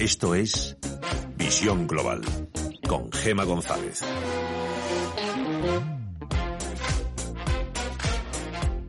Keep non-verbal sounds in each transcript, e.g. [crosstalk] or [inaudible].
Esto es Visión Global con Gema González.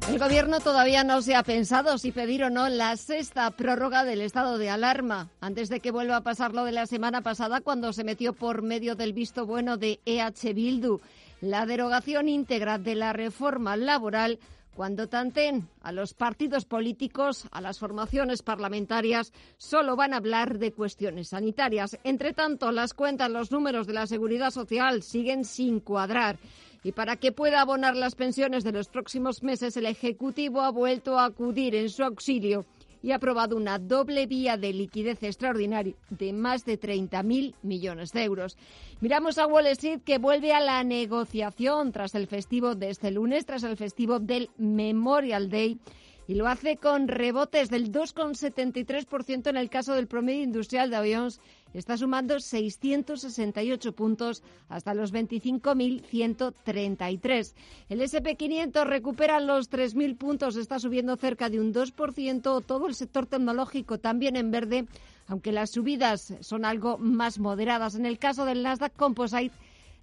El gobierno todavía no se ha pensado si pedir o no la sexta prórroga del estado de alarma, antes de que vuelva a pasar lo de la semana pasada cuando se metió por medio del visto bueno de EH Bildu la derogación íntegra de la reforma laboral cuando tanten a los partidos políticos, a las formaciones parlamentarias, solo van a hablar de cuestiones sanitarias. Entre tanto, las cuentas, los números de la seguridad social siguen sin cuadrar. Y para que pueda abonar las pensiones de los próximos meses, el Ejecutivo ha vuelto a acudir en su auxilio y ha aprobado una doble vía de liquidez extraordinaria de más de 30.000 millones de euros. Miramos a Wall Street que vuelve a la negociación tras el festivo de este lunes, tras el festivo del Memorial Day y lo hace con rebotes del 2,73% en el caso del promedio industrial de aviones está sumando 668 puntos hasta los 25.133. El SP500 recupera los 3.000 puntos, está subiendo cerca de un 2%. Todo el sector tecnológico también en verde, aunque las subidas son algo más moderadas. En el caso del Nasdaq Composite,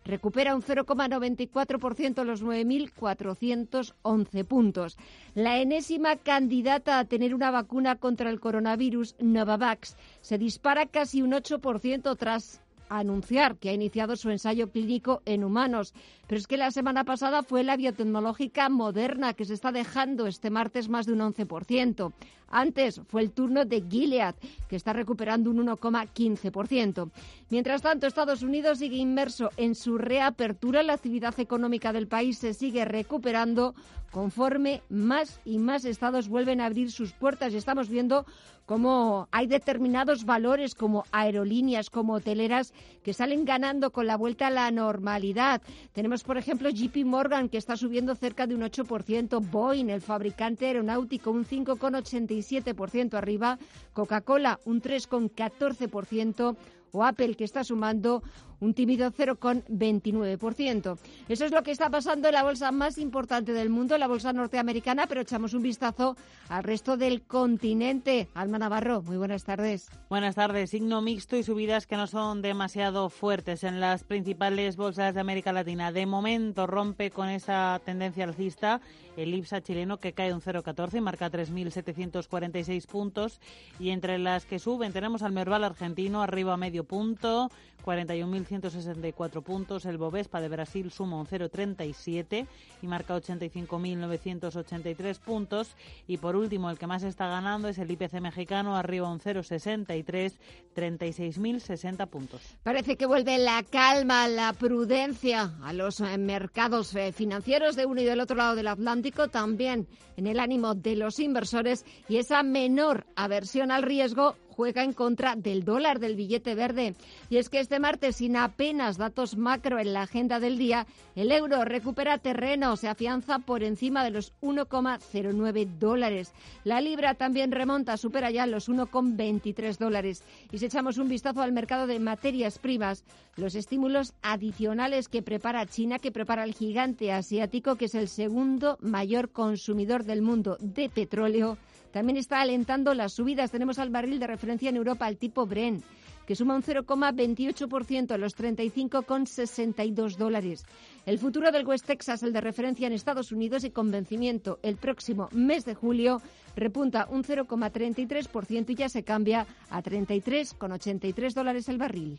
recupera un 0,94% los 9.411 puntos. La enésima candidata a tener una vacuna contra el coronavirus, Novavax, se dispara casi un 8% tras anunciar que ha iniciado su ensayo clínico en humanos. Pero es que la semana pasada fue la biotecnológica Moderna que se está dejando este martes más de un 11%. Antes fue el turno de Gilead, que está recuperando un 1,15%. Mientras tanto, Estados Unidos sigue inmerso en su reapertura. La actividad económica del país se sigue recuperando conforme más y más estados vuelven a abrir sus puertas. Estamos viendo cómo hay determinados valores como aerolíneas, como hoteleras, que salen ganando con la vuelta a la normalidad. Tenemos, por ejemplo, JP Morgan, que está subiendo cerca de un 8%, Boeing, el fabricante aeronáutico, un 5,87% arriba, Coca-Cola, un 3,14%, o Apple, que está sumando un tímido 0,29%. Eso es lo que está pasando en la bolsa más importante del mundo, la bolsa norteamericana, pero echamos un vistazo al resto del continente. Alma Navarro, muy buenas tardes. Buenas tardes. Signo mixto y subidas que no son demasiado fuertes en las principales bolsas de América Latina. De momento rompe con esa tendencia alcista el IPSA chileno que cae un 0,14 y marca 3.746 puntos. Y entre las que suben tenemos al Merval argentino arriba a medio punto, 41.164 puntos. El Bovespa de Brasil suma un 0,37 y marca 85.983 puntos. Y por último, el que más está ganando es el IPC mexicano, arriba un 0,63, 36.060 puntos. Parece que vuelve la calma, la prudencia a los eh, mercados eh, financieros de uno y del otro lado del Atlántico, también en el ánimo de los inversores y esa menor aversión al riesgo juega en contra del dólar, del billete verde. Y es que este martes, sin apenas datos macro en la agenda del día, el euro recupera terreno, se afianza por encima de los 1,09 dólares. La libra también remonta, supera ya los 1,23 dólares. Y si echamos un vistazo al mercado de materias primas, los estímulos adicionales que prepara China, que prepara el gigante asiático, que es el segundo mayor consumidor del mundo de petróleo, también está alentando las subidas. Tenemos al barril de referencia en Europa, el tipo Bren, que suma un 0,28% a los 35,62 dólares. El futuro del West Texas, el de referencia en Estados Unidos y con vencimiento el próximo mes de julio, repunta un 0,33% y ya se cambia a 33,83 dólares el barril.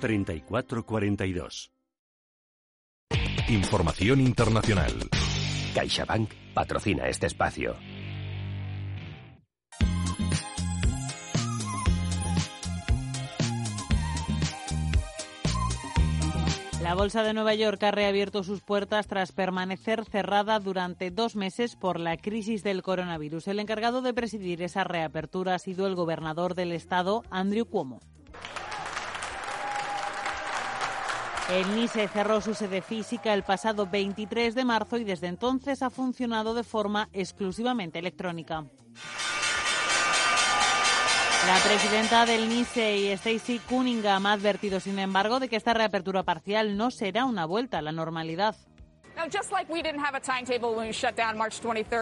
3442. Información internacional. CaixaBank patrocina este espacio. La Bolsa de Nueva York ha reabierto sus puertas tras permanecer cerrada durante dos meses por la crisis del coronavirus. El encargado de presidir esa reapertura ha sido el gobernador del estado, Andrew Cuomo. El NISE cerró su sede física el pasado 23 de marzo y desde entonces ha funcionado de forma exclusivamente electrónica. La presidenta del NISE, Stacey Cunningham, ha advertido, sin embargo, de que esta reapertura parcial no será una vuelta a la normalidad.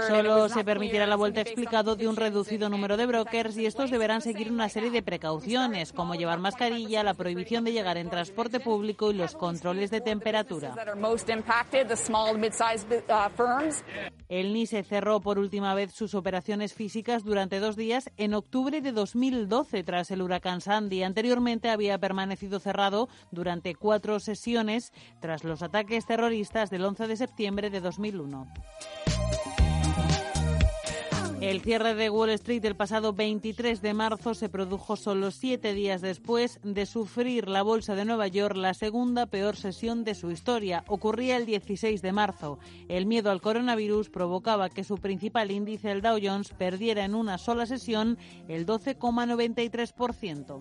Solo se permitirá la vuelta explicado de un reducido número de brokers y estos deberán seguir una serie de precauciones, como llevar mascarilla, la prohibición de llegar en transporte público y los controles de temperatura. El NISE cerró por última vez sus operaciones físicas durante dos días en octubre de 2012 tras el huracán Sandy. Anteriormente había permanecido cerrado durante cuatro sesiones tras los ataques terroristas del 11 de septiembre de 2001. El cierre de Wall Street el pasado 23 de marzo se produjo solo siete días después de sufrir la Bolsa de Nueva York la segunda peor sesión de su historia. Ocurría el 16 de marzo. El miedo al coronavirus provocaba que su principal índice, el Dow Jones, perdiera en una sola sesión el 12,93%.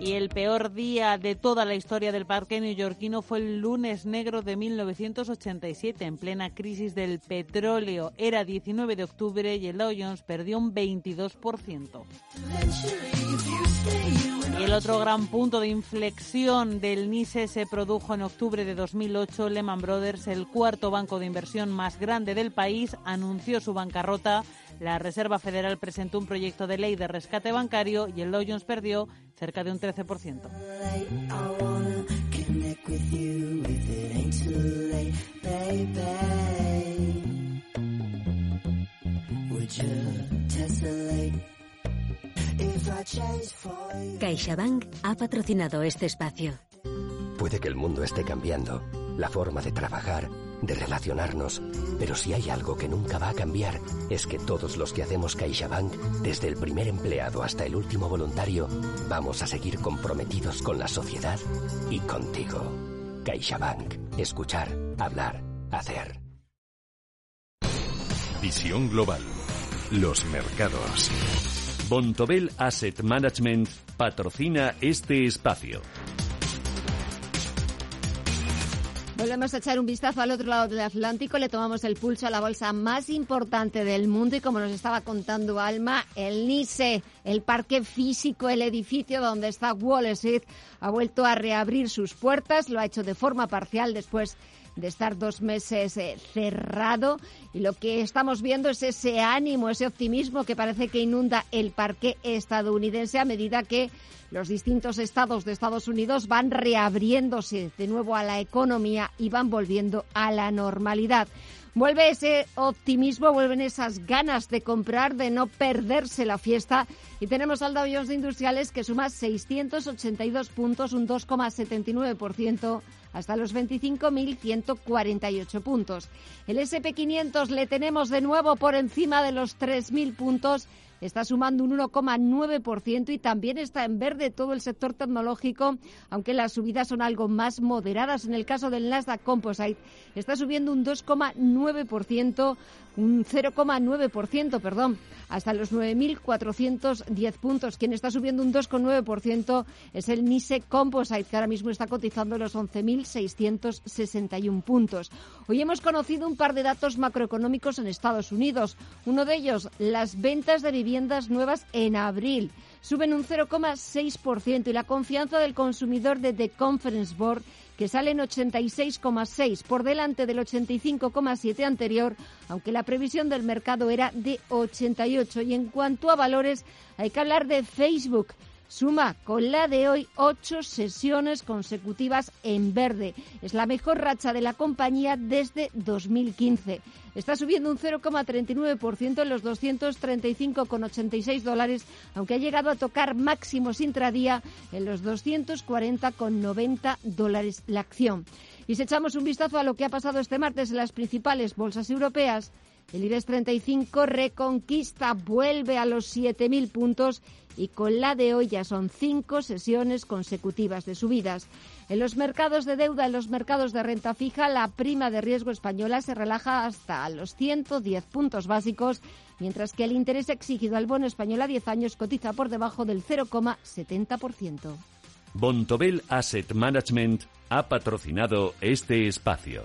Y el peor día de toda la historia del parque neoyorquino fue el lunes negro de 1987, en plena crisis del petróleo. Era 19 de octubre y el Dow perdió un 22%. Y el otro gran punto de inflexión del NISE se produjo en octubre de 2008. Lehman Brothers, el cuarto banco de inversión más grande del país, anunció su bancarrota. La Reserva Federal presentó un proyecto de ley de rescate bancario y el Dow perdió cerca de un 13%. CaixaBank ha patrocinado este espacio. Puede que el mundo esté cambiando, la forma de trabajar, de relacionarnos, pero si hay algo que nunca va a cambiar, es que todos los que hacemos CaixaBank, desde el primer empleado hasta el último voluntario, vamos a seguir comprometidos con la sociedad y contigo. CaixaBank. Escuchar, hablar, hacer. Visión global. Los mercados. Bontobel Asset Management patrocina este espacio. Volvemos a echar un vistazo al otro lado del Atlántico, le tomamos el pulso a la bolsa más importante del mundo y como nos estaba contando Alma, el NISE, el parque físico, el edificio donde está Wall Street, ha vuelto a reabrir sus puertas, lo ha hecho de forma parcial después de estar dos meses eh, cerrado y lo que estamos viendo es ese ánimo, ese optimismo que parece que inunda el parque estadounidense a medida que los distintos estados de Estados Unidos van reabriéndose de nuevo a la economía y van volviendo a la normalidad. Vuelve ese optimismo, vuelven esas ganas de comprar, de no perderse la fiesta. Y tenemos al Dow Jones de Industriales que suma 682 puntos, un 2,79% hasta los 25.148 puntos. El SP500 le tenemos de nuevo por encima de los 3.000 puntos está sumando un 1,9% y también está en verde todo el sector tecnológico, aunque las subidas son algo más moderadas. En el caso del Nasdaq Composite está subiendo un 2,9%, un 0,9%, perdón, hasta los 9.410 puntos. Quien está subiendo un 2,9% es el NISE Composite, que ahora mismo está cotizando los 11.661 puntos. Hoy hemos conocido un par de datos macroeconómicos en Estados Unidos. Uno de ellos, las ventas de viviendas nuevas en abril suben un 0,6% y la confianza del consumidor de The Conference Board que sale en 86,6 por delante del 85,7 anterior, aunque la previsión del mercado era de 88. Y en cuanto a valores, hay que hablar de Facebook Suma con la de hoy ocho sesiones consecutivas en verde. Es la mejor racha de la compañía desde 2015. Está subiendo un 0,39% en los 235,86 dólares, aunque ha llegado a tocar máximos intradía en los 240,90 dólares la acción. Y si echamos un vistazo a lo que ha pasado este martes en las principales bolsas europeas, El IBEX 35 reconquista, vuelve a los 7.000 puntos y con la de hoy ya son cinco sesiones consecutivas de subidas. En los mercados de deuda, en los mercados de renta fija, la prima de riesgo española se relaja hasta los 110 puntos básicos, mientras que el interés exigido al bono español a 10 años cotiza por debajo del 0,70%. Bontobel Asset Management ha patrocinado este espacio.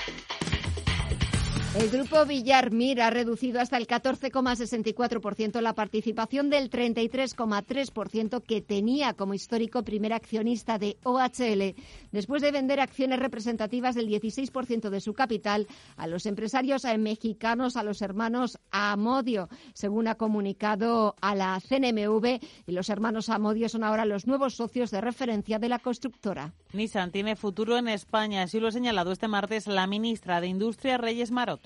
El grupo Villarmir ha reducido hasta el 14,64% la participación del 33,3% que tenía como histórico primer accionista de OHL, después de vender acciones representativas del 16% de su capital a los empresarios mexicanos, a los hermanos Amodio, según ha comunicado a la CNMV. Y los hermanos Amodio son ahora los nuevos socios de referencia de la constructora. Nissan tiene futuro en España, así lo ha señalado este martes la ministra de Industria, Reyes Marot.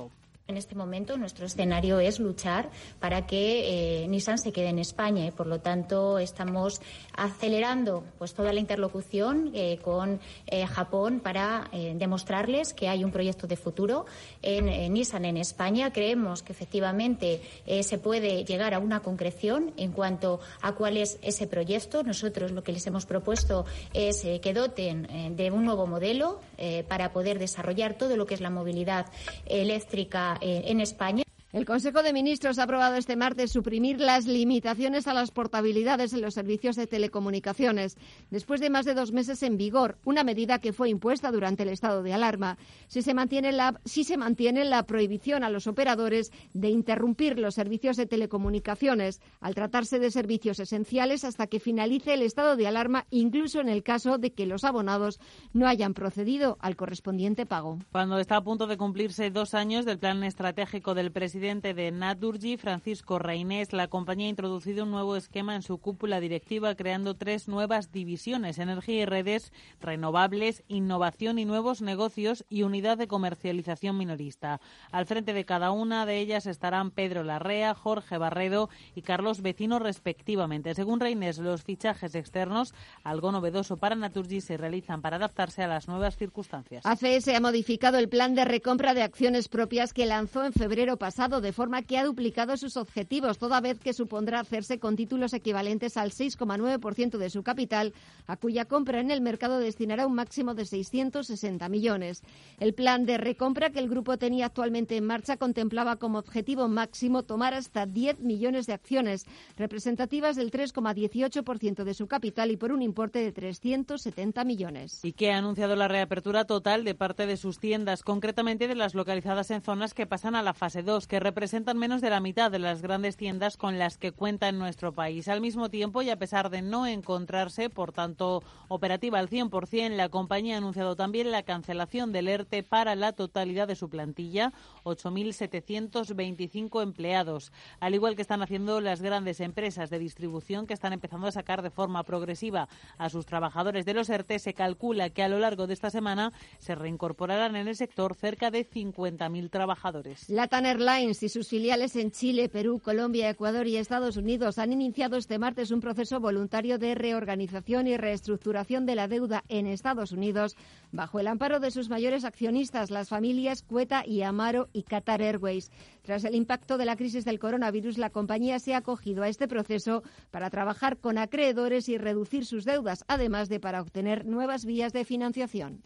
En este momento nuestro escenario es luchar para que eh, Nissan se quede en España y por lo tanto estamos acelerando pues toda la interlocución eh, con eh, Japón para demostrarles que hay un proyecto de futuro en Nissan en España. Creemos que efectivamente se puede llegar a una concreción en cuanto a cuál es ese proyecto. Nosotros lo que les hemos propuesto es que doten de un nuevo modelo para poder desarrollar todo lo que es la movilidad eléctrica en España. El Consejo de Ministros ha aprobado este martes suprimir las limitaciones a las portabilidades en los servicios de telecomunicaciones, después de más de dos meses en vigor, una medida que fue impuesta durante el estado de alarma. Si se mantiene la, si se mantiene la prohibición a los operadores de interrumpir los servicios de telecomunicaciones al tratarse de servicios esenciales hasta que finalice el estado de alarma, incluso en el caso de que los abonados no hayan procedido al correspondiente pago. Cuando está a punto de cumplirse dos años del plan estratégico del presidente presidente de Naturgy, Francisco Reinés, la compañía ha introducido un nuevo esquema en su cúpula directiva, creando tres nuevas divisiones, energía y redes, renovables, innovación y nuevos negocios y unidad de comercialización minorista. Al frente de cada una de ellas estarán Pedro Larrea, Jorge Barredo y Carlos Vecino, respectivamente. Según Reinés, los fichajes externos, algo novedoso para Naturgy, se realizan para adaptarse a las nuevas circunstancias. ACS ha modificado el plan de recompra de acciones propias que lanzó en febrero pasado de forma que ha duplicado sus objetivos, toda vez que supondrá hacerse con títulos equivalentes al 6,9% de su capital, a cuya compra en el mercado destinará un máximo de 660 millones. El plan de recompra que el grupo tenía actualmente en marcha contemplaba como objetivo máximo tomar hasta 10 millones de acciones, representativas del 3,18% de su capital y por un importe de 370 millones. Y que ha anunciado la reapertura total de parte de sus tiendas, concretamente de las localizadas en zonas que pasan a la fase 2, que representan menos de la mitad de las grandes tiendas con las que cuenta en nuestro país. Al mismo tiempo, y a pesar de no encontrarse, por tanto, operativa al 100%, la compañía ha anunciado también la cancelación del ERTE para la totalidad de su plantilla, 8.725 empleados, al igual que están haciendo las grandes empresas de distribución que están empezando a sacar de forma progresiva a sus trabajadores de los ERTE. Se calcula que a lo largo de esta semana se reincorporarán en el sector cerca de 50.000 trabajadores. Latin Airlines y sus filiales en Chile, Perú, Colombia, Ecuador y Estados Unidos han iniciado este martes un proceso voluntario de reorganización y reestructuración de la deuda en Estados Unidos bajo el amparo de sus mayores accionistas, las familias Cueta y Amaro y Qatar Airways. Tras el impacto de la crisis del coronavirus, la compañía se ha acogido a este proceso para trabajar con acreedores y reducir sus deudas, además de para obtener nuevas vías de financiación.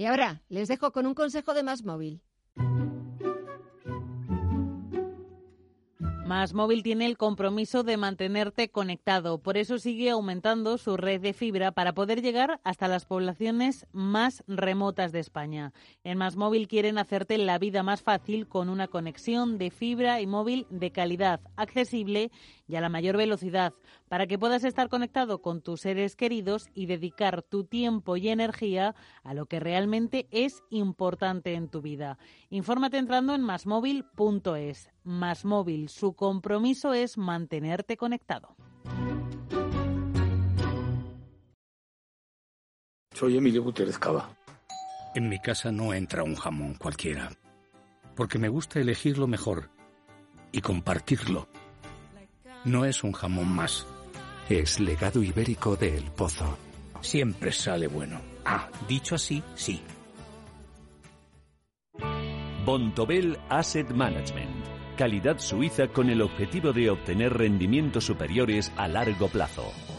Y ahora les dejo con un consejo de Más Móvil. Más Móvil tiene el compromiso de mantenerte conectado, por eso sigue aumentando su red de fibra para poder llegar hasta las poblaciones más remotas de España. En Más Móvil quieren hacerte la vida más fácil con una conexión de fibra y móvil de calidad, accesible y a la mayor velocidad, para que puedas estar conectado con tus seres queridos y dedicar tu tiempo y energía a lo que realmente es importante en tu vida. Infórmate entrando en masmóvil.es. Masmóvil, su compromiso es mantenerte conectado. Soy Emilio Gutiérrez Cava. En mi casa no entra un jamón cualquiera, porque me gusta elegir lo mejor y compartirlo. No es un jamón más. Es legado ibérico de El Pozo. Siempre sale bueno. Ah, dicho así, sí. Bontobel Asset Management. Calidad suiza con el objetivo de obtener rendimientos superiores a largo plazo.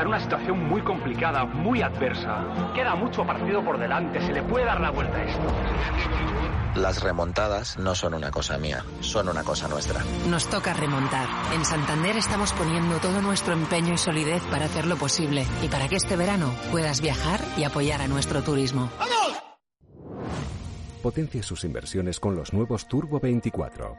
Está en una situación muy complicada, muy adversa. Queda mucho partido por delante, se le puede dar la vuelta a esto. Las remontadas no son una cosa mía, son una cosa nuestra. Nos toca remontar. En Santander estamos poniendo todo nuestro empeño y solidez para hacerlo posible y para que este verano puedas viajar y apoyar a nuestro turismo. ¡Vamos! Potencia sus inversiones con los nuevos Turbo 24.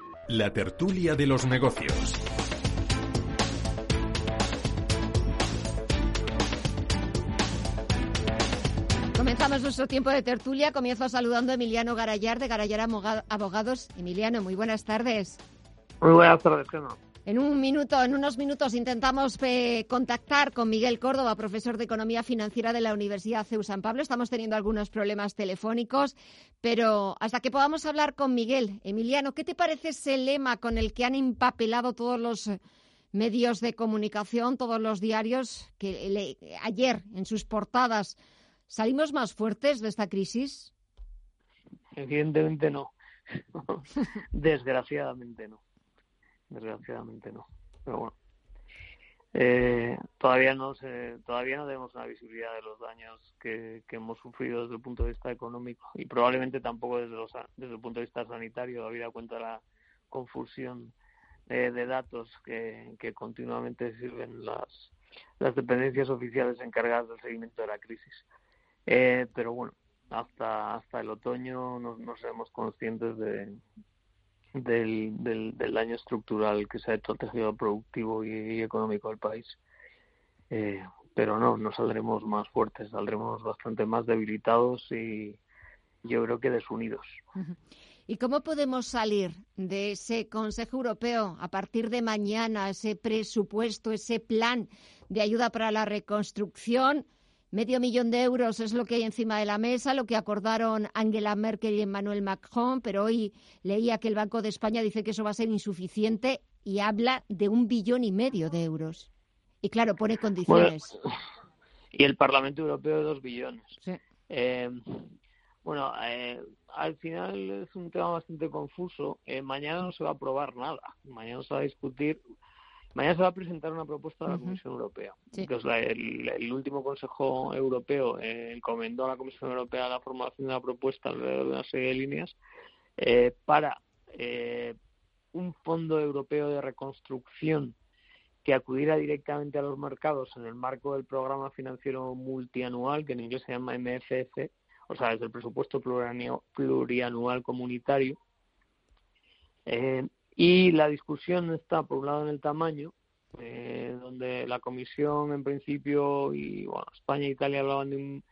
la tertulia de los negocios. Comenzamos nuestro tiempo de tertulia. Comienzo saludando a Emiliano Garayar de Garayar Abogados. Emiliano, muy buenas tardes. Muy buenas tardes, Gemma. En un minuto, en unos minutos intentamos eh, contactar con Miguel Córdoba, profesor de Economía Financiera de la Universidad CEU San Pablo. Estamos teniendo algunos problemas telefónicos, pero hasta que podamos hablar con Miguel, Emiliano, ¿qué te parece ese lema con el que han empapelado todos los medios de comunicación, todos los diarios, que ayer en sus portadas salimos más fuertes de esta crisis? Evidentemente no. [laughs] Desgraciadamente no desgraciadamente no. Pero bueno, eh, todavía no se, todavía no tenemos una visibilidad de los daños que, hemos sufrido desde el punto de vista económico y probablemente tampoco desde, los, desde el punto de vista sanitario, habida cuenta la confusión de datos que, que continuamente sirven las, las dependencias oficiales encargadas del seguimiento de la crisis. Eh, pero bueno, hasta hasta el otoño no, no seremos conscientes de, del, del, del, daño estructural que se ha hecho al tejido productivo y, económico del país. Eh, pero no, no saldremos más fuertes, saldremos bastante más debilitados y yo creo que desunidos. ¿Y cómo podemos salir de ese Consejo Europeo a partir de mañana, ese presupuesto, ese plan de ayuda para la reconstrucción? Medio millón de euros es lo que hay encima de la mesa, lo que acordaron Angela Merkel y Emmanuel Macron, pero hoy leía que el Banco de España dice que eso va a ser insuficiente y habla de un billón y medio de euros. Y claro, pone condiciones. y el Parlamento Europeo de dos billones. Eh, bueno, eh, al final es un tema bastante confuso. Eh, mañana no se va a aprobar nada. Mañana se va a discutir Mañana se va a presentar una propuesta de la Comisión Europea. el, último Consejo Europeo eh, encomendó a la Comisión Europea la formulación de una propuesta alrededor de una serie de líneas eh, para eh, un fondo europeo de reconstrucción que acudiera directamente a los mercados en el marco del programa financiero multianual, que en inglés se llama MFF, o sea, es el presupuesto plurianual comunitario, eh, y la discusión está, por un lado, en el tamaño, eh, donde la Comisión, en principio, y bueno, España e Italia hablaban de un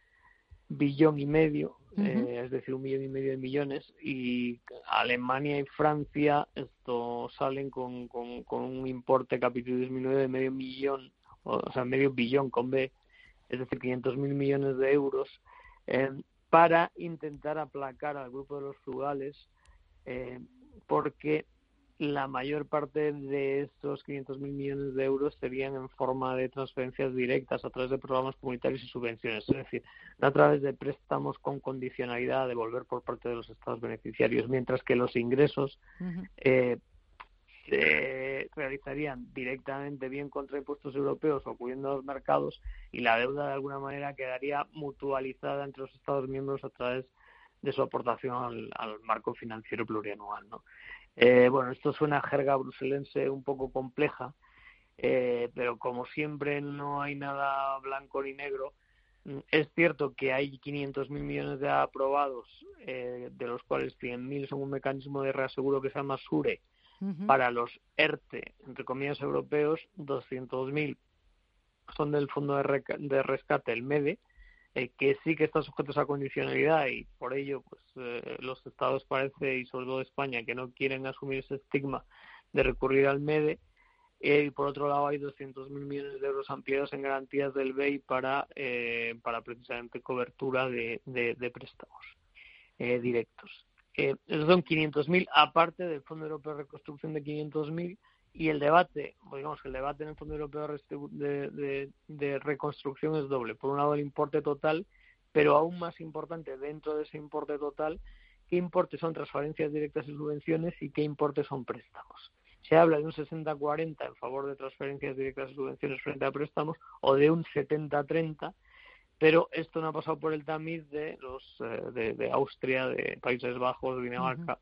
billón y medio. eh, es decir, un millón y medio de millones, y Alemania y Francia esto salen con, con, un importe capítulo disminuido de medio millón, o, sea, medio billón con B, es decir, 500 mil millones de euros, eh, para intentar aplacar al grupo de los frugales, eh, porque la mayor parte de estos 500.000 millones de euros serían en forma de transferencias directas a través de programas comunitarios y subvenciones, es decir, no a través de préstamos con condicionalidad a devolver por parte de los estados beneficiarios, mientras que los ingresos eh, se realizarían directamente bien contra impuestos europeos o acudiendo a los mercados y la deuda de alguna manera quedaría mutualizada entre los estados miembros a través de su aportación al, al marco financiero plurianual, ¿no? Eh, bueno, esto suena a jerga bruselense un poco compleja, eh, pero como siempre no hay nada blanco ni negro. Mm, es cierto que hay 500.000 millones de aprobados, eh, de los cuales 100.000 son un mecanismo de reaseguro que se llama SURE para los ERTE, entre comillas europeos, 200.000 son del Fondo de Rescate, el MEDE, eh, que sí que están sujetos a condicionalidad y por ello pues eh, los estados parece y sobre todo España que no quieren asumir ese estigma de recurrir al MEDE eh, y por otro lado hay 200.000 millones de euros ampliados en garantías del BEI para para precisamente cobertura de, de, préstamos directos. esos son 500.000 aparte del Fondo Europeo de Reconstrucción de 500.000 y el debate, digamos que el debate en el Fondo Europeo de, Reconstrucción es doble. Por un lado, el importe total, pero aún más importante dentro de ese importe total, qué importe son transferencias directas y subvenciones y qué importe son préstamos. Se habla de un 60-40 en favor de transferencias directas y subvenciones frente a préstamos o de un 70-30, pero esto no ha pasado por el tamiz de los eh, de, Austria, de Países Bajos, Dinamarca,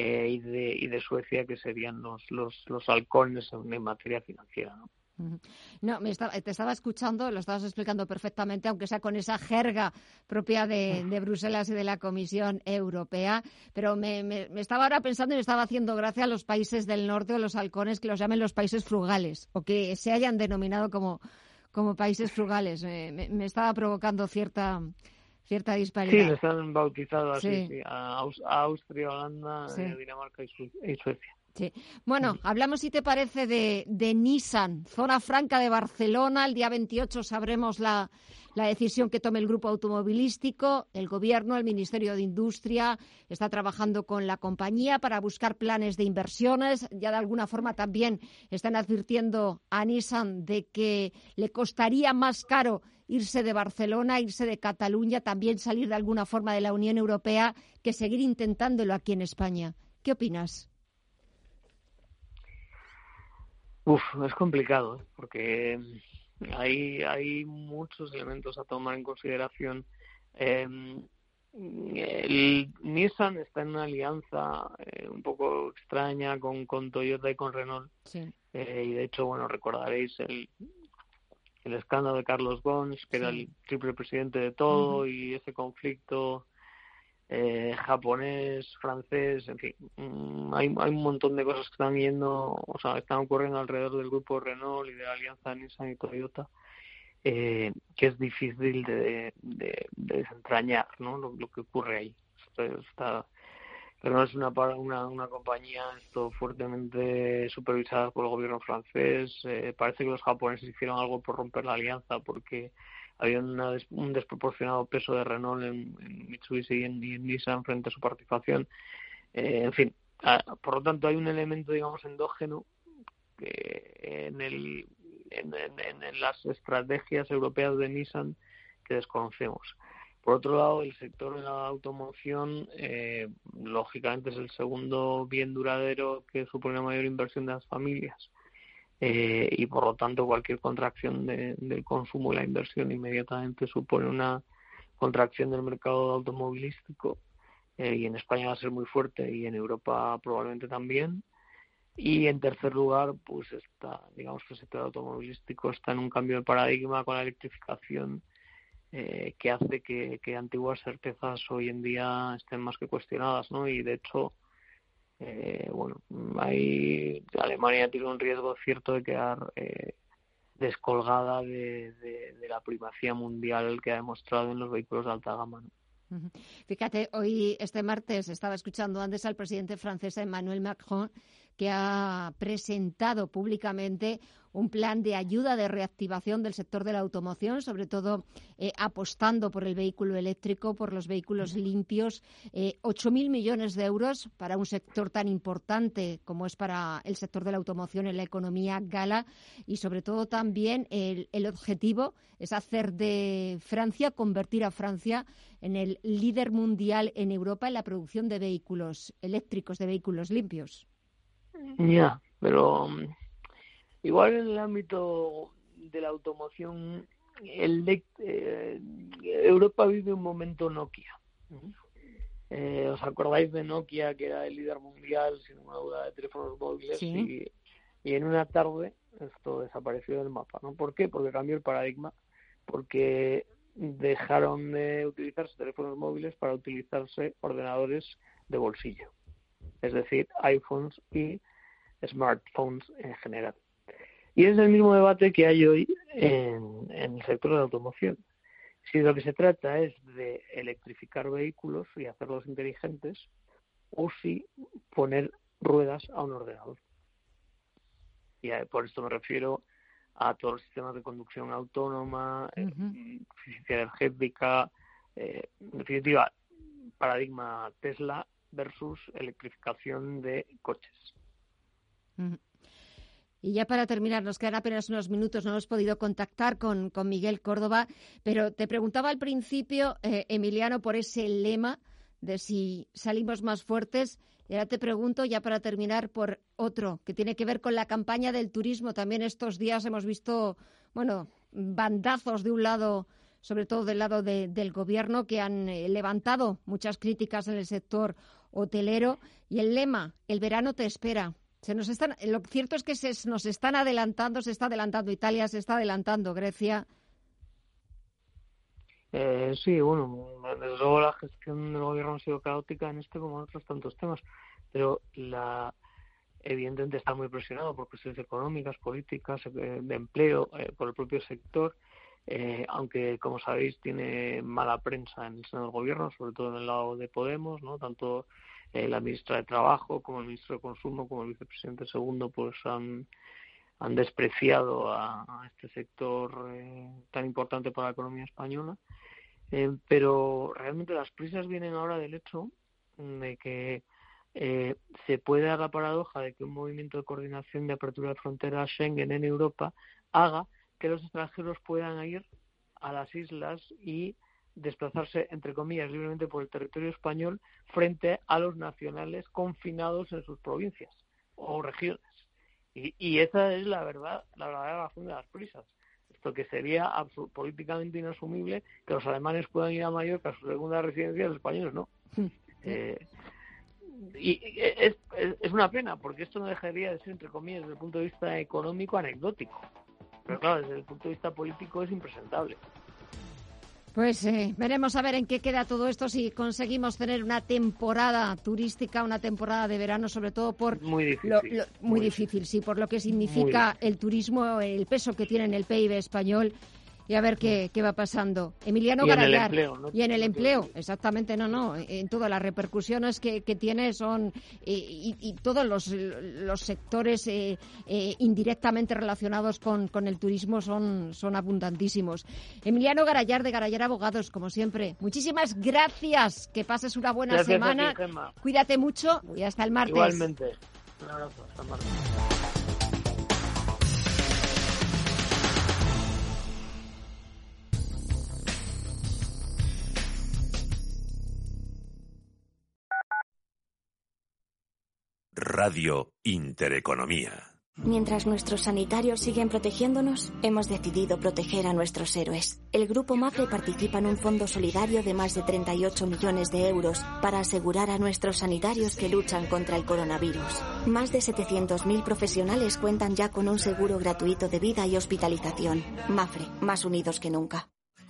eh, y, de, y de Suecia, que serían los, los, los halcones en, materia financiera. ¿no? No, me te estaba escuchando, lo estabas explicando perfectamente, aunque sea con esa jerga propia de, de Bruselas y de la Comisión Europea, pero me, me, estaba ahora pensando y me estaba haciendo gracia a los países del norte o los halcones que los llamen los países frugales o que se hayan denominado como, como países frugales. me estaba provocando cierta, cierta disparidad. Sí, les han bautizado así, a, Austria, Holanda, eh, Dinamarca y, Suecia. Sí. Bueno, hablamos, si te parece, de, de, Nissan, zona franca de Barcelona. El día 28 sabremos la, la, decisión que tome el grupo automovilístico. El Gobierno, el Ministerio de Industria, está trabajando con la compañía para buscar planes de inversiones. Ya de alguna forma también están advirtiendo a Nissan de que le costaría más caro irse de Barcelona, irse de Cataluña, también salir de alguna forma de la Unión Europea, que seguir intentándolo aquí en España. ¿Qué opinas? Uf, es complicado, ¿eh? porque hay, hay muchos elementos a tomar en consideración. Em, el Nissan está en una alianza eh, un poco extraña con, con Toyota y con Renault. Eh, y de hecho, bueno, recordaréis el, el escándalo de Carlos Gons, que era el triple presidente de todo, y ese conflicto eh, japonés, francés, en fin, mm, hay, hay un montón de cosas que están yendo, o sea, están ocurriendo alrededor del grupo Renault y de la alianza Nissan y Toyota, eh, que es difícil de, desentrañar, ¿no? Lo, que ocurre ahí. está pero es una, una, una compañía fuertemente supervisada por el gobierno francés. Eh, parece que los japoneses hicieron algo por romper la alianza porque había un desproporcionado peso de Renault en, Mitsubishi y en, Nissan frente a su participación. Eh, en fin, por lo tanto hay un elemento, digamos, endógeno que en, el, en, en las estrategias europeas de Nissan que desconocemos. Por otro lado, el sector de la automoción, eh, lógicamente, es el segundo bien duradero que supone la mayor inversión de las familias. Eh, y por lo tanto, cualquier contracción del consumo y la inversión inmediatamente supone una contracción del mercado automovilístico. Eh, y en España va a ser muy fuerte y en Europa probablemente también. Y en tercer lugar, pues está, digamos que el sector automovilístico está en un cambio de paradigma con la electrificación eh, que hace que, antiguas certezas hoy en día estén más que cuestionadas, ¿no? Y de hecho, eh, bueno, hay, Alemania tiene un riesgo cierto de quedar eh, descolgada de, la primacía mundial que ha demostrado en los vehículos de alta gama. Fíjate, hoy, este martes, estaba escuchando antes al presidente francés Emmanuel Macron, que ha presentado públicamente un plan de ayuda de reactivación del sector de la automoción, sobre todo eh, apostando por el vehículo eléctrico, por los vehículos limpios. Eh, 8.000 millones de euros para un sector tan importante como es para el sector de la automoción en la economía gala y, sobre todo, también el, el objetivo es hacer de Francia, convertir a Francia en el líder mundial en Europa en la producción de vehículos eléctricos, de vehículos limpios. Ya, pero um, igual en el ámbito de la automoción, el, eh, Europa vive un momento Nokia. Eh, ¿Os acordáis de Nokia, que era el líder mundial, sin ninguna duda, de teléfonos móviles? Y, y, en una tarde esto desapareció del mapa. ¿no? ¿Por qué? Porque cambió el paradigma. Porque dejaron de utilizarse teléfonos móviles para utilizarse ordenadores de bolsillo. Es decir, iPhones y smartphones en general. Y es el mismo debate que hay hoy en, el sector de la automoción. Si lo que se trata es de electrificar vehículos y hacerlos inteligentes, o si poner ruedas a un ordenador. Y por esto me refiero a todos los sistemas de conducción autónoma, eh, eficiencia energética, eh, en definitiva, paradigma Tesla versus electrificación de coches. Y ya para terminar, nos quedan apenas unos minutos, no hemos podido contactar con, Miguel Córdoba, pero te preguntaba al principio, eh, Emiliano, por ese lema de si salimos más fuertes. Y ahora te pregunto, ya para terminar, por otro, que tiene que ver con la campaña del turismo. También estos días hemos visto, bueno, bandazos de un lado, sobre todo del lado del gobierno, que han eh, levantado muchas críticas en el sector hotelero. Y el lema, el verano te espera. Se nos están, lo cierto es que se nos están adelantando, se está adelantando Italia, se está adelantando Grecia. Eh, sí, bueno, desde luego la gestión del gobierno ha sido caótica en este como en otros tantos temas, pero la evidentemente está muy presionado por cuestiones económicas, políticas, eh, de empleo, eh, por el propio sector, eh, aunque como sabéis tiene mala prensa en el seno del gobierno, sobre todo en el lado de Podemos, no tanto eh, la ministra de Trabajo, como el ministro de Consumo, como el vicepresidente segundo, pues han, han despreciado a, este sector eh, tan importante para la economía española. Eh, pero realmente las prisas vienen ahora del hecho de que se puede dar la paradoja de que un movimiento de coordinación de apertura de fronteras Schengen en Europa haga que los extranjeros puedan ir a las islas y desplazarse, entre comillas, libremente por el territorio español frente a los nacionales confinados en sus provincias o regiones. Y, esa es la verdad, la verdadera razón de las prisas. Esto que sería políticamente inasumible que los alemanes puedan ir a Mallorca a su segunda residencia y los españoles no. [laughs] Eh, y es, es, una pena, porque esto no dejaría de ser, entre comillas, desde el punto de vista económico, anecdótico. Pero claro, desde el punto de vista político es impresentable. Pues eh, veremos a ver en qué queda todo esto, si conseguimos tener una temporada turística, una temporada de verano, sobre todo por... Muy difícil. muy, difícil, sí, por lo que significa el turismo, el peso que tiene en el PIB español y a ver qué, qué va pasando. Emiliano y Garayar. En el empleo, Y en el empleo, exactamente, no, no. En todas las repercusiones que, que tiene son. Y, y, todos los, los sectores eh, eh, indirectamente relacionados con, con, el turismo son, son abundantísimos. Emiliano Garayar de Garayar Abogados, como siempre. Muchísimas gracias. Que pases una buena semana. Cuídate mucho y hasta el martes. Igualmente. Un abrazo. Hasta el martes. Radio Intereconomía. Mientras nuestros sanitarios siguen protegiéndonos, hemos decidido proteger a nuestros héroes. El Grupo MAFRE participa en un fondo solidario de más de 38 millones de euros para asegurar a nuestros sanitarios que luchan contra el coronavirus. Más de 700.000 profesionales cuentan ya con un seguro gratuito de vida y hospitalización. MAFRE, más unidos que nunca.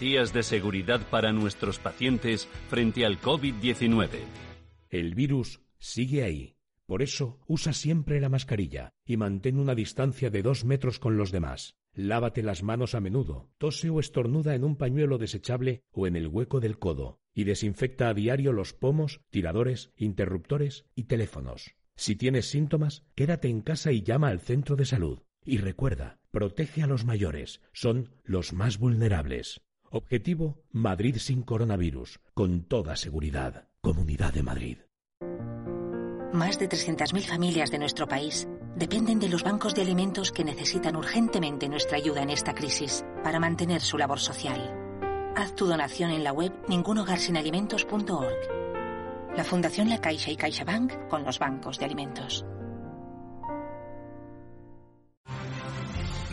de seguridad para nuestros pacientes frente al COVID-19. El virus sigue ahí. Por eso, usa siempre la mascarilla y mantén una distancia de dos metros con los demás. Lávate las manos a menudo, tose o estornuda en un pañuelo desechable o en el hueco del codo y desinfecta a diario los pomos, tiradores, interruptores y teléfonos. Si tienes síntomas, quédate en casa y llama al centro de salud. Y recuerda, protege a los mayores, son los más vulnerables. Objetivo, Madrid sin coronavirus, con toda seguridad. Comunidad de Madrid. Más de 300.000 familias de nuestro país dependen de los bancos de alimentos que necesitan urgentemente nuestra ayuda en esta crisis para mantener su labor social. Haz tu donación en la web ningunogarsinalimentos.org. La Fundación La Caixa y CaixaBank con los bancos de alimentos.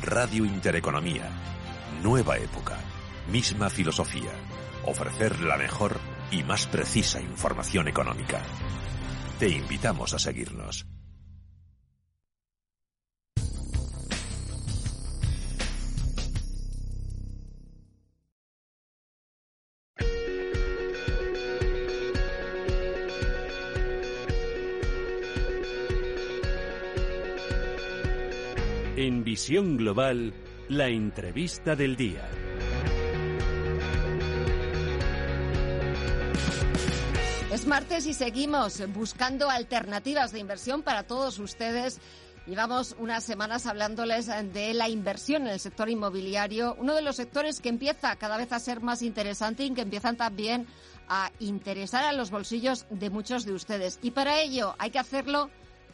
Radio Intereconomía. Nueva época. Misma filosofía. Ofrecer la mejor y más precisa información económica. Te invitamos a seguirnos. En Visión Global, la entrevista del día. Es martes y seguimos buscando alternativas de inversión para todos ustedes. Llevamos unas semanas hablándoles de la inversión en el sector inmobiliario, uno de los sectores que empieza cada vez a ser más interesante y que empiezan también a interesar a los bolsillos de muchos de ustedes. Y para ello hay que hacerlo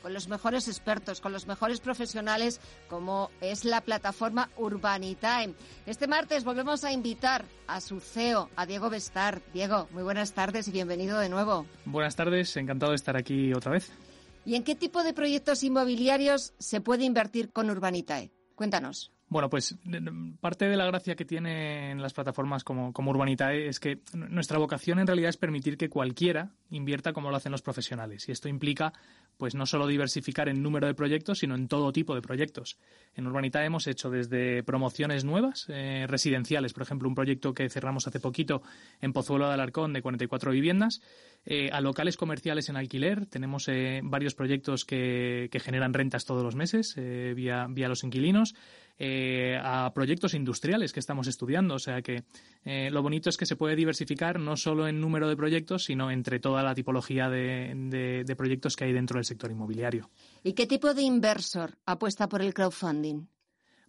con los mejores expertos, con los mejores profesionales, como es la plataforma Urbanitime. Este martes volvemos a invitar a su CEO, a Diego Bestar. Diego, muy buenas tardes y bienvenido de nuevo. Buenas tardes, encantado de estar aquí otra vez. ¿Y en qué tipo de proyectos inmobiliarios se puede invertir con Urbanitae? Cuéntanos. Bueno, pues parte de la gracia que tienen las plataformas como, como Urbanitae es que nuestra vocación en realidad es permitir que cualquiera invierta como lo hacen los profesionales. Y esto implica pues no solo diversificar en número de proyectos, sino en todo tipo de proyectos. En Urbanitae hemos hecho desde promociones nuevas, eh, residenciales, por ejemplo, un proyecto que cerramos hace poquito en Pozuelo de Alarcón de 44 viviendas, eh, a locales comerciales en alquiler. Tenemos eh, varios proyectos que, que, generan rentas todos los meses vía, vía los inquilinos. Eh, a proyectos industriales que estamos estudiando. O sea que eh, lo bonito es que se puede diversificar no solo en número de proyectos, sino entre toda la tipología de, de proyectos que hay dentro del sector inmobiliario. ¿Y qué tipo de inversor apuesta por el crowdfunding?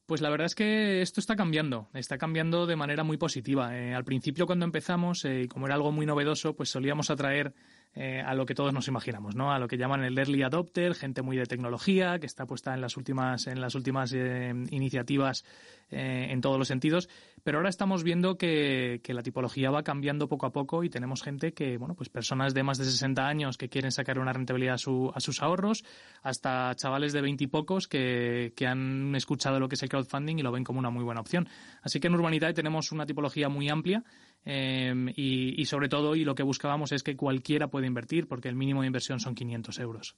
Pues la verdad es que esto está cambiando, está cambiando de manera muy positiva. Eh, al principio cuando empezamos, y como era algo muy novedoso, pues solíamos atraer eh, a lo que todos nos imaginamos, ¿no? A lo que llaman el early adopter, gente muy de tecnología, que está puesta en las últimas, en las últimas eh, iniciativas eh, en todos los sentidos. Pero ahora estamos viendo que, la tipología va cambiando poco a poco y tenemos gente que, bueno, pues personas de más de 60 años que quieren sacar una rentabilidad a, sus ahorros, hasta chavales de 20 y pocos que, que han escuchado lo que es el crowdfunding y lo ven como una muy buena opción. Así que en Urbanidad tenemos una tipología muy amplia Em, y, sobre todo, y lo que buscábamos es que cualquiera puede invertir, porque el mínimo de inversión son 500 euros.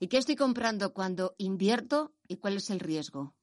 ¿Y qué estoy comprando cuando invierto y cuál es el riesgo?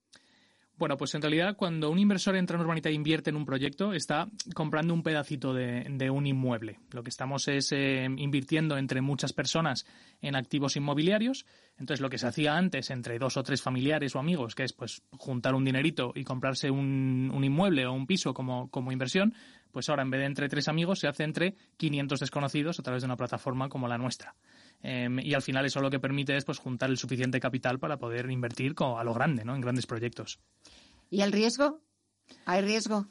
Bueno, pues en realidad cuando un inversor entra en Urbanita e invierte en un proyecto, está comprando un pedacito de, un inmueble. Lo que estamos es eh, invirtiendo entre muchas personas en activos inmobiliarios. Entonces, lo que se hacía antes entre dos o tres familiares o amigos, que es pues juntar un dinerito y comprarse un, inmueble o un piso como, como inversión, pues ahora en vez de entre tres amigos se hace entre 500 desconocidos a través de una plataforma como la nuestra. Em, y al final eso lo que permite es pues juntar el suficiente capital para poder invertir a lo grande, ¿no? En grandes proyectos. ¿Y el riesgo? ¿Hay riesgo?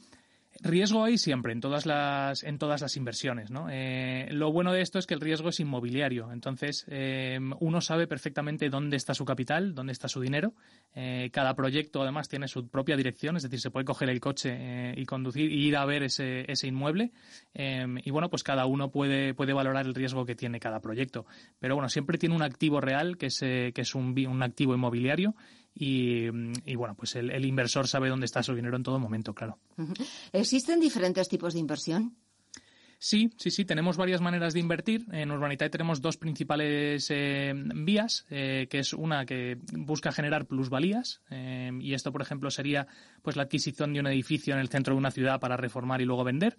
Riesgo hay siempre en todas las, en todas las inversiones. ¿no? Eh, lo bueno de esto es que el riesgo es inmobiliario. Entonces, eh, uno sabe perfectamente dónde está su capital, dónde está su dinero. Eh, cada proyecto, además, tiene su propia dirección, es decir, se puede coger el coche y conducir y ir a ver ese, ese inmueble. y bueno, pues cada uno puede, puede valorar el riesgo que tiene cada proyecto. Pero bueno, siempre tiene un activo real, que es, que es un, un activo inmobiliario y, bueno, pues el, inversor sabe dónde está su dinero en todo momento, claro. ¿Existen diferentes tipos de inversión? Sí, sí, sí, tenemos varias maneras de invertir. En Urbanitae tenemos dos principales eh, vías, eh, que es una que busca generar plusvalías, eh, y esto, por ejemplo, sería pues la adquisición de un edificio en el centro de una ciudad para reformar y luego vender.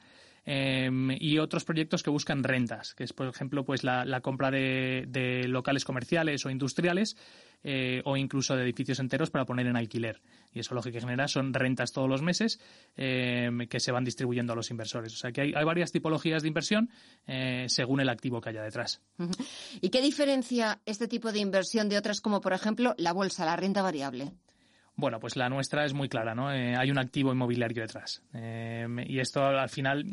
Y otros proyectos que buscan rentas, que es, por ejemplo, pues la, compra de, locales comerciales o industriales eh, o incluso de edificios enteros para poner en alquiler. Y eso lo que genera son rentas todos los meses eh, que se van distribuyendo a los inversores. O sea que hay, varias tipologías de inversión eh, según el activo que haya detrás. ¿Y qué diferencia este tipo de inversión de otras como, por ejemplo, la bolsa, la renta variable? Bueno, pues la nuestra es muy clara, ¿no? hay un activo inmobiliario detrás. y esto al final,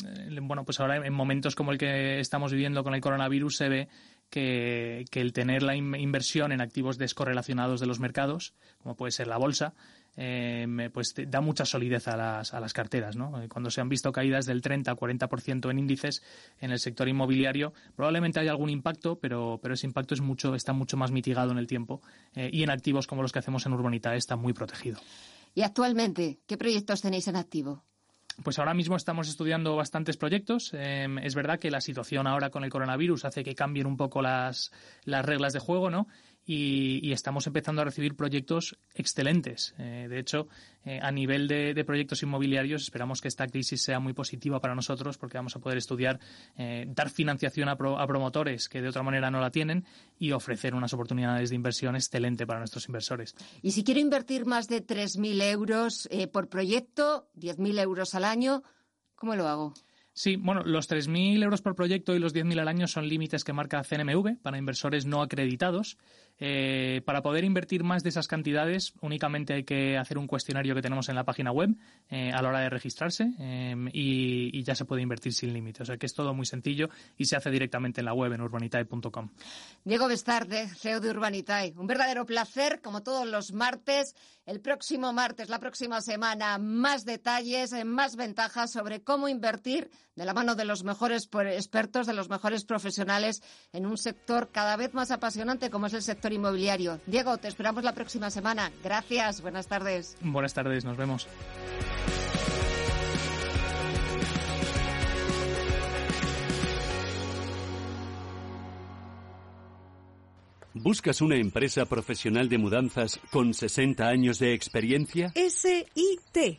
bueno, pues ahora en momentos como el que estamos viviendo con el coronavirus se ve que, el tener la inversión en activos descorrelacionados de los mercados, como puede ser la bolsa, eh, pues da mucha solidez a las, a las carteras. ¿no? Eh, cuando se han visto caídas del 30-40% en índices en el sector inmobiliario, probablemente haya algún impacto, pero, pero ese impacto es mucho, está mucho más mitigado en el tiempo eh, y en activos como los que hacemos en Urbanita está muy protegido. ¿Y actualmente qué proyectos tenéis en activo? Pues ahora mismo estamos estudiando bastantes proyectos. Em, es verdad que la situación ahora con el coronavirus hace que cambien un poco las, las reglas de juego, ¿no? Y, estamos empezando a recibir proyectos excelentes. Eh, de hecho, eh, a nivel de, proyectos inmobiliarios, esperamos que esta crisis sea muy positiva para nosotros porque vamos a poder estudiar, eh, dar financiación a, promotores que de otra manera no la tienen y ofrecer unas oportunidades de inversión excelente para nuestros inversores. Y si quiero invertir más de 3.000 euros por proyecto, 10.000 euros al año, ¿cómo lo hago? Sí, bueno, los 3.000 euros por proyecto y los 10.000 al año son límites que marca CNMV para inversores no acreditados. Eh, para poder invertir más de esas cantidades, únicamente hay que hacer un cuestionario que tenemos en la página web eh, a la hora de registrarse em, y, ya se puede invertir sin límite. O sea que es todo muy sencillo y se hace directamente en la web en urbanitae.com. Diego Bestarde, CEO de Urbanitae. Un verdadero placer, como todos los martes. El próximo martes, la próxima semana, más detalles, más ventajas sobre cómo invertir de la mano de los mejores expertos, de los mejores profesionales en un sector cada vez más apasionante como es el sector inmobiliario. Diego, te esperamos la próxima semana. Gracias, buenas tardes. Buenas tardes, nos vemos. ¿Buscas una empresa profesional de mudanzas con 60 años de experiencia? SIT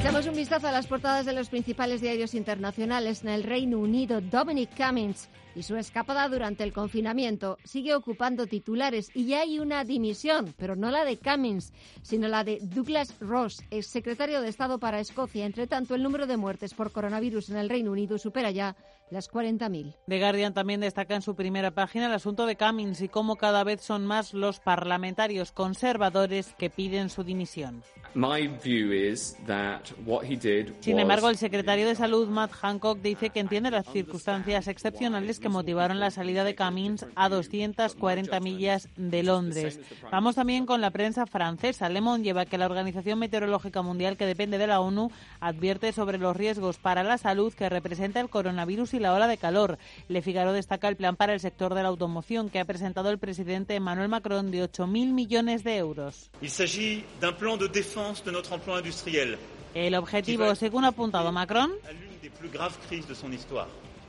Echamos un vistazo a las portadas de los principales diarios internacionales. En el Reino Unido, Dominic Cummings y su escapada durante el confinamiento sigue ocupando titulares y ya hay una dimisión, pero no la de Cummings, sino la de Douglas Ross, ex secretario de Estado para Escocia. Entre tanto, el número de muertes por coronavirus en el Reino Unido supera ya las 40.000. The Guardian también destaca en su primera página el asunto de Cummings y cómo cada vez son más los parlamentarios conservadores que piden su dimisión. Sin embargo, el secretario de Salud, Matt Hancock, dice que entiende las circunstancias excepcionales que motivaron la salida de Cummings a 240 millas de Londres. Vamos también con la prensa francesa. Le Monde lleva que la Organización Meteorológica Mundial, que depende de la ONU, advierte sobre los riesgos para la salud que representa el coronavirus y la ola de calor. Le Figaro destaca el plan para el sector de la automoción que ha presentado el presidente Emmanuel Macron de 8.000 millones de euros. Il s'agit d'un plan de défense de notre emploi industriel. El objetivo, según ha apuntado Macron,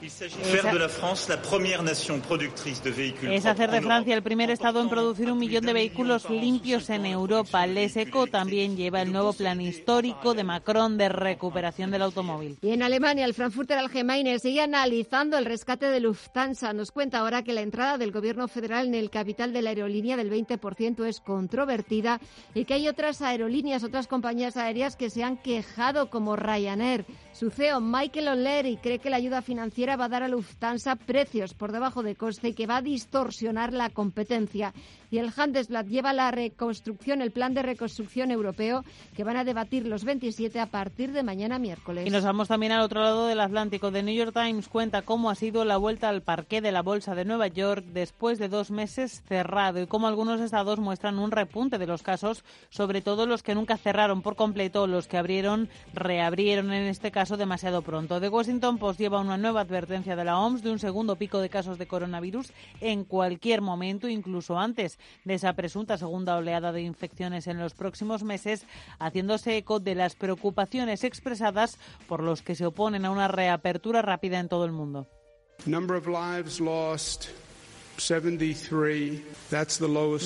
es hacer de Francia el primer estado en producir un millón de vehículos limpios en Europa. Leseco también lleva el nuevo plan histórico de Macron de recuperación del automóvil. Y en Alemania, el Frankfurter Allgemeine sigue analizando el rescate de Lufthansa. Nos cuenta ahora que la entrada del gobierno federal en el capital de la aerolínea del 20% es controvertida y que hay otras aerolíneas, otras compañías aéreas que se han quejado como Ryanair. Su CEO, Michael O'Leary, cree que la ayuda financiera va a dar a Lufthansa precios por debajo de coste y que va a distorsionar la competencia. Y el Handelsblatt lleva la reconstrucción, el plan de reconstrucción europeo que van a debatir los 27 a partir de mañana miércoles. Y nos vamos también al otro lado del Atlántico. The New York Times cuenta cómo ha sido la vuelta al parque de la Bolsa de Nueva York después de dos meses cerrado y cómo algunos estados muestran un repunte de los casos, sobre todo los que nunca cerraron por completo, los que abrieron, reabrieron en este caso demasiado pronto. The Washington Post lleva una nueva advertencia de la OMS de un segundo pico de casos de coronavirus en cualquier momento, incluso antes de esa presunta segunda oleada de infecciones en los próximos meses, haciéndose eco de las preocupaciones expresadas por los que se oponen a una reapertura rápida en todo el mundo.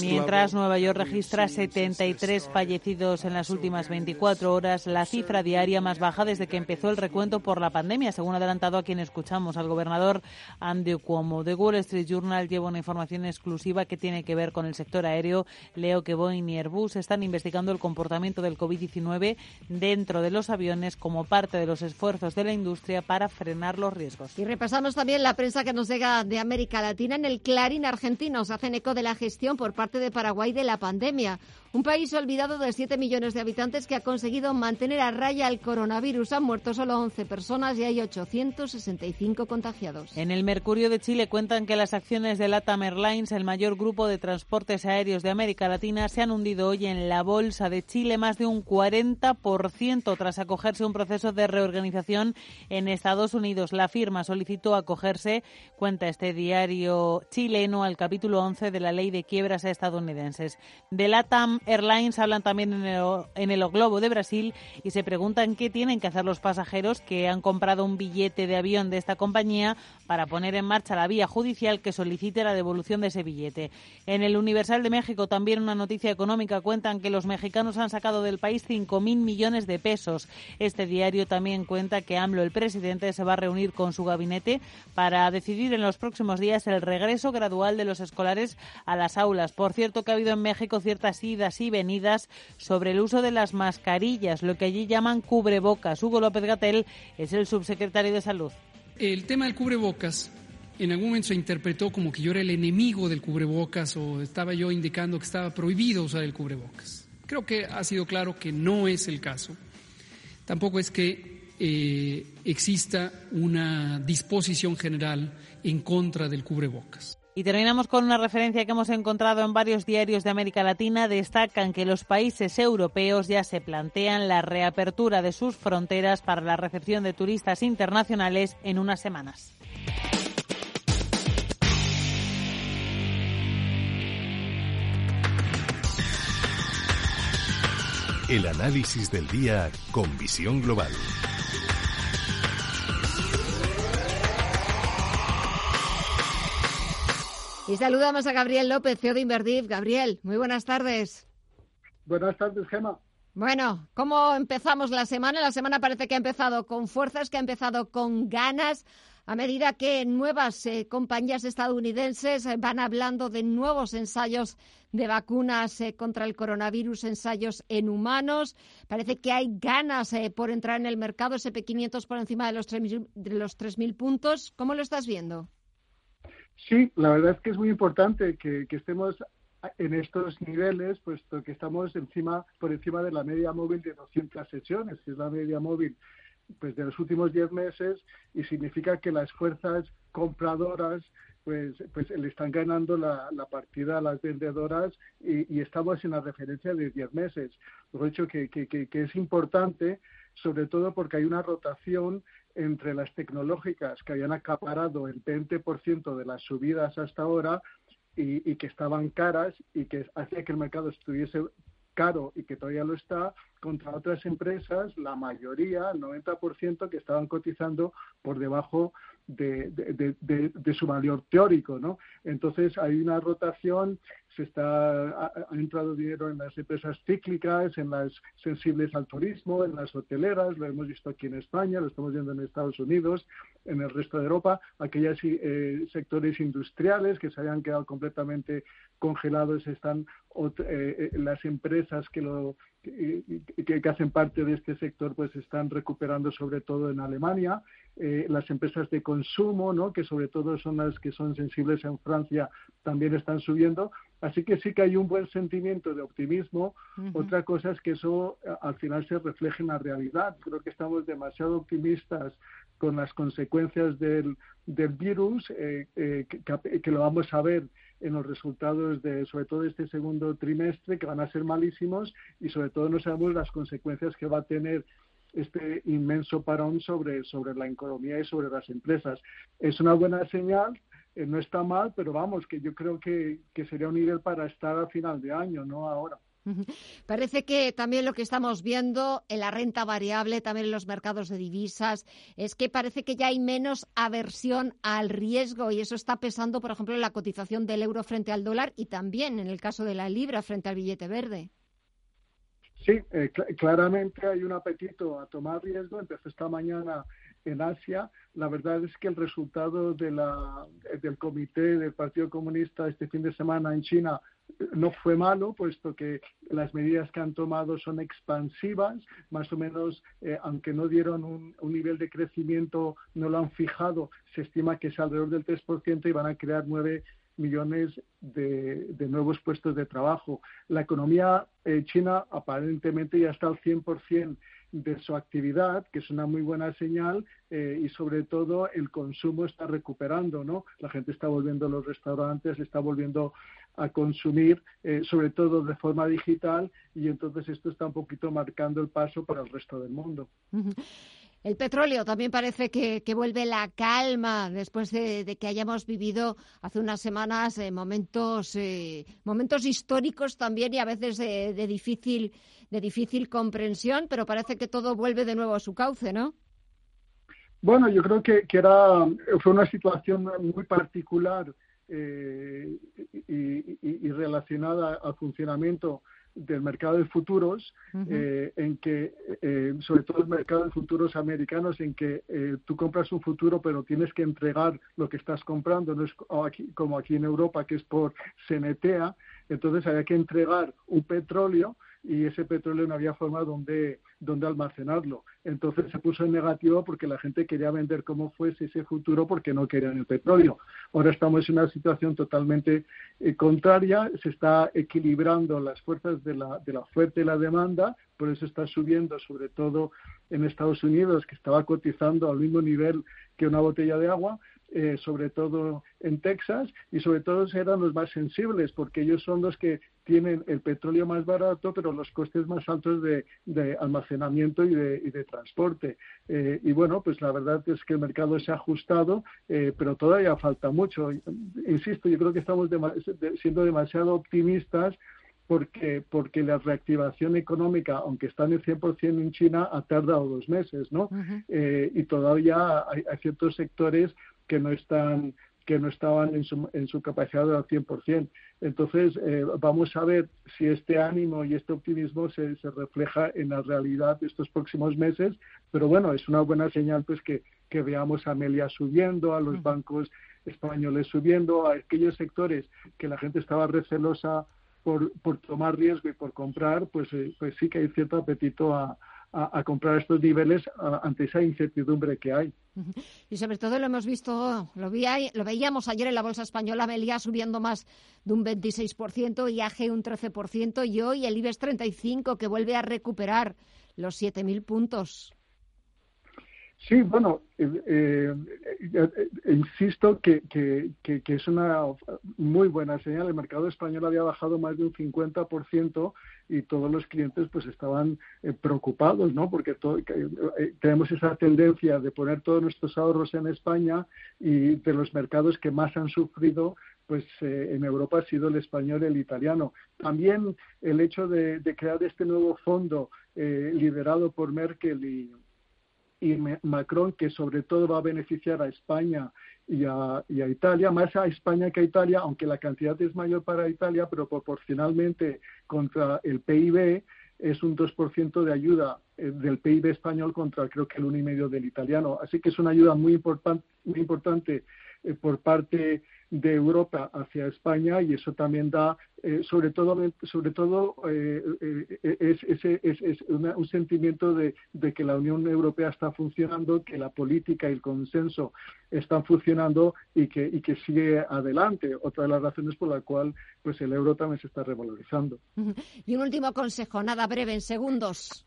Mientras Nueva York registra 73 fallecidos en las últimas 24 horas, la cifra diaria más baja desde que empezó el recuento por la pandemia, según adelantado a quien escuchamos, al gobernador Andy Cuomo. The Wall Street Journal lleva una información exclusiva que tiene que ver con el sector aéreo. Leo que Boeing y Airbus están investigando el comportamiento del COVID-19 dentro de los aviones como parte de los esfuerzos de la industria para frenar los riesgos. Y repasamos también la prensa que nos llega de América Latina en el Clarín argentinos hacen eco de la gestión por parte de Paraguay de la pandemia. Un país olvidado de 7 millones de habitantes que ha conseguido mantener a raya el coronavirus. Han muerto solo 11 personas y hay 865 contagiados. En el Mercurio de Chile cuentan que las acciones de LATAM Airlines, el mayor grupo de transportes aéreos de América Latina, se han hundido hoy en la bolsa de Chile más de un 40% tras acogerse un proceso de reorganización en Estados Unidos. La firma solicitó acogerse, cuenta este diario al capítulo 11 de la ley de quiebras estadounidenses. De LATAM Airlines hablan también en el, en el Globo de Brasil y se preguntan qué tienen que hacer los pasajeros que han comprado un billete de avión de esta compañía para poner en marcha la vía judicial que solicite la devolución de ese billete. En el Universal de México también una noticia económica cuentan que los mexicanos han sacado del país 5.000 millones de pesos. Este diario también cuenta que AMLO, el presidente, se va a reunir con su gabinete para decidir en los próximos días el regreso gradual de los escolares a las aulas. Por cierto que ha habido en México ciertas idas y venidas sobre el uso de las mascarillas, lo que allí llaman cubrebocas. Hugo López Gatel es el subsecretario de Salud. El tema del cubrebocas en algún momento se interpretó como que yo era el enemigo del cubrebocas o estaba yo indicando que estaba prohibido usar el cubrebocas. Creo que ha sido claro que no es el caso. Tampoco es que eh, exista una disposición general en contra del cubrebocas. Y terminamos con una referencia que hemos encontrado en varios diarios de América Latina. Destacan que los países europeos ya se plantean la reapertura de sus fronteras para la recepción de turistas internacionales en unas semanas. El análisis del día con visión global. Y saludamos a Gabriel López, CEO de Inverdiv. Gabriel, muy buenas tardes. Buenas tardes, Gema. Bueno, ¿cómo empezamos la semana? La semana parece que ha empezado con fuerzas, que ha empezado con ganas. a medida que nuevas eh, compañías estadounidenses eh, van hablando de nuevos ensayos de vacunas eh, contra el coronavirus, ensayos en humanos. Parece que hay ganas por entrar en el mercado, SP500 por encima de los 3.000 de los 3.000 puntos. ¿Cómo lo estás viendo? Sí, la verdad es que es muy importante que, que estemos en estos niveles, puesto que estamos encima, por encima de la media móvil de 200 sesiones, que es la media móvil pues de los últimos 10 meses y significa que las fuerzas compradoras pues, pues le están ganando la, partida a las vendedoras y, estamos en la referencia de 10 meses. Por hecho que, es importante, sobre todo porque hay una rotación entre las tecnológicas que habían acaparado el 20% de las subidas hasta ahora y, que estaban caras y que hacía que el mercado estuviese caro y que todavía lo está, contra otras empresas, la mayoría, el 90%, que estaban cotizando por debajo de, de, su valor teórico, ¿no? Entonces hay una rotación, se está ha, entrado dinero en las empresas cíclicas, en las sensibles al turismo, en las hoteleras, lo hemos visto aquí en España, lo estamos viendo en Estados Unidos, en el resto de Europa, aquellos eh, sectores industriales que se habían quedado completamente congelados están eh, eh, las empresas que lo que, hacen parte de este sector pues están recuperando sobre todo en Alemania las empresas de consumo no que sobre todo son las que son sensibles en Francia también están subiendo así que sí que hay un buen sentimiento de optimismo. Otra cosa es que eso al final se refleje en la realidad. Creo que estamos demasiado optimistas con las consecuencias del, del virus que, que lo vamos a ver en los resultados de, sobre todo, este segundo trimestre, que van a ser malísimos y, sobre todo, no sabemos las consecuencias que va a tener este inmenso parón sobre, sobre la economía y sobre las empresas. Es una buena señal, eh, no está mal, pero vamos, que yo creo que, que sería un nivel para estar a final de año, no ahora. Parece que también lo que estamos viendo en la renta variable, también en los mercados de divisas, es que parece que ya hay menos aversión al riesgo y eso está pesando, por ejemplo, en la cotización del euro frente al dólar y también en el caso de la libra frente al billete verde. Sí, eh, claramente hay un apetito a tomar riesgo. Empezó esta mañana en Asia. La verdad es que el resultado de la, del comité del Partido Comunista este fin de semana en China no fue malo, puesto que las medidas que han tomado son expansivas, más o menos, eh, aunque no dieron un, nivel de crecimiento, no lo han fijado, se estima que es alrededor del 3% y van a crear 9 millones de, nuevos puestos de trabajo. La economía eh, china aparentemente ya está al 100% de su actividad, que es una muy buena señal, eh, y sobre todo el consumo está recuperando, ¿no? La gente está volviendo a los restaurantes, está volviendo a consumir, eh, sobre todo de forma digital, y entonces esto está un poquito marcando el paso para el resto del mundo. El petróleo también parece que, vuelve la calma después de, que hayamos vivido hace unas semanas eh, momentos, momentos históricos también y a veces de, difícil, de difícil comprensión, pero parece que todo vuelve de nuevo a su cauce, ¿no? Bueno, yo creo que, era, fue una situación muy particular eh, y, relacionada al funcionamiento del mercado de futuros, eh, en que, eh, sobre todo el mercado de futuros americanos, en que tú compras un futuro pero tienes que entregar lo que estás comprando, no es como aquí en Europa que es por CNTA, entonces había que entregar un petróleo y ese petróleo no había forma donde, donde almacenarlo. Entonces se puso en negativo porque la gente quería vender como fuese ese futuro porque no querían el petróleo. Ahora estamos en una situación totalmente eh, contraria, se está equilibrando las fuerzas de la, de la oferta y la demanda, por eso está subiendo sobre todo en Estados Unidos, que estaba cotizando al mismo nivel que una botella de agua, eh, sobre todo en Texas, y sobre todo eran los más sensibles, porque ellos son los que tienen el petróleo más barato, pero los costes más altos de, almacenamiento y de, transporte. Eh, y bueno, pues la verdad es que el mercado se ha ajustado, eh, pero todavía falta mucho. Insisto, yo creo que estamos siendo demasiado optimistas porque, porque la reactivación económica, aunque está en el 100% en China, ha tardado dos meses, ¿no? y todavía hay, ciertos sectores que no están que no estaban en su, en su capacidad al 100%. Entonces, eh, vamos a ver si este ánimo y este optimismo se, se, refleja en la realidad de estos próximos meses, pero bueno, es una buena señal pues que, que veamos a Amelia subiendo, a los bancos españoles subiendo, a aquellos sectores que la gente estaba recelosa por, por tomar riesgo y por comprar, pues, eh, pues sí que hay cierto apetito a, a, comprar estos niveles ante esa incertidumbre que hay. [laughs] Y sobre todo lo hemos visto, lo, vi, lo veíamos ayer en la bolsa española, Melia subiendo más de un 26%, IAG un 13% y hoy el IBEX 35 que vuelve a recuperar los 7.000 puntos. Sí, bueno, eh, eh, eh, insisto que, que, que, es una muy buena señal. El mercado español había bajado más de un 50% y todos los clientes pues estaban preocupados, ¿no? Porque tenemos esa tendencia de poner todos nuestros ahorros en España y de los mercados que más han sufrido pues en Europa ha sido el español y el italiano. También el hecho de, de crear este nuevo fondo liderado por Merkel y, y Macron, que sobre todo va a beneficiar a España y a, Italia, más a España que a Italia, aunque la cantidad es mayor para Italia, pero proporcionalmente contra el PIB es un 2% de ayuda eh, del PIB español contra creo que el 1,5% del italiano. Así que es una ayuda muy, muy importante por parte de Europa hacia España y eso también da, eh, sobre todo, sobre todo eh, es, es, un sentimiento de, que la Unión Europea está funcionando, que la política y el consenso están funcionando y que, y que sigue adelante. Otra de las razones por la cual pues el euro también se está revalorizando. Y un último consejo, nada breve, en segundos.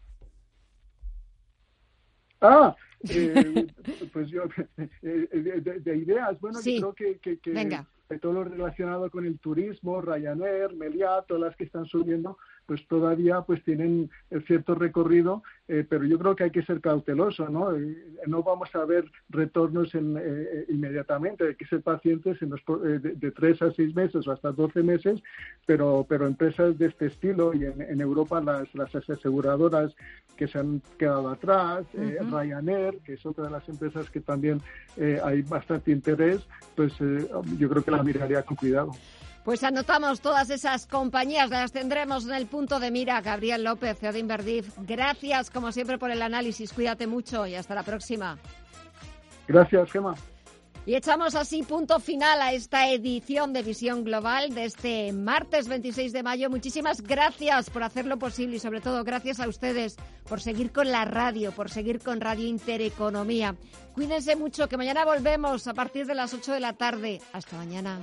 Ah, [laughs] eh, pues yo, [laughs] eh, de, ideas, bueno, yo creo que, que, todo lo relacionado con el turismo, Ryanair, Meliá, todas las que están subiendo, pues todavía pues tienen cierto recorrido, eh, pero yo creo que hay que ser cauteloso, ¿no? no vamos a ver retornos en, eh, inmediatamente, hay que ser pacientes en los, eh, de, tres a seis meses o hasta doce meses, pero, pero empresas de este estilo y en, Europa las, las aseguradoras que se han quedado atrás, Ryanair, que es otra de las empresas que también hay bastante interés, pues yo creo que la miraría con cuidado. Pues anotamos todas esas compañías, las tendremos en el punto de mira. Gabriel López, CEO de Inverdif, gracias como siempre por el análisis. Cuídate mucho y hasta la próxima. Gracias, Gemma. Y echamos así punto final a esta edición de Visión Global de este martes 26 de mayo. Muchísimas gracias por hacerlo posible y sobre todo gracias a ustedes por seguir con la radio, por seguir con Radio Intereconomía. Cuídense mucho, que mañana volvemos a partir de las 8 de la tarde. Hasta mañana.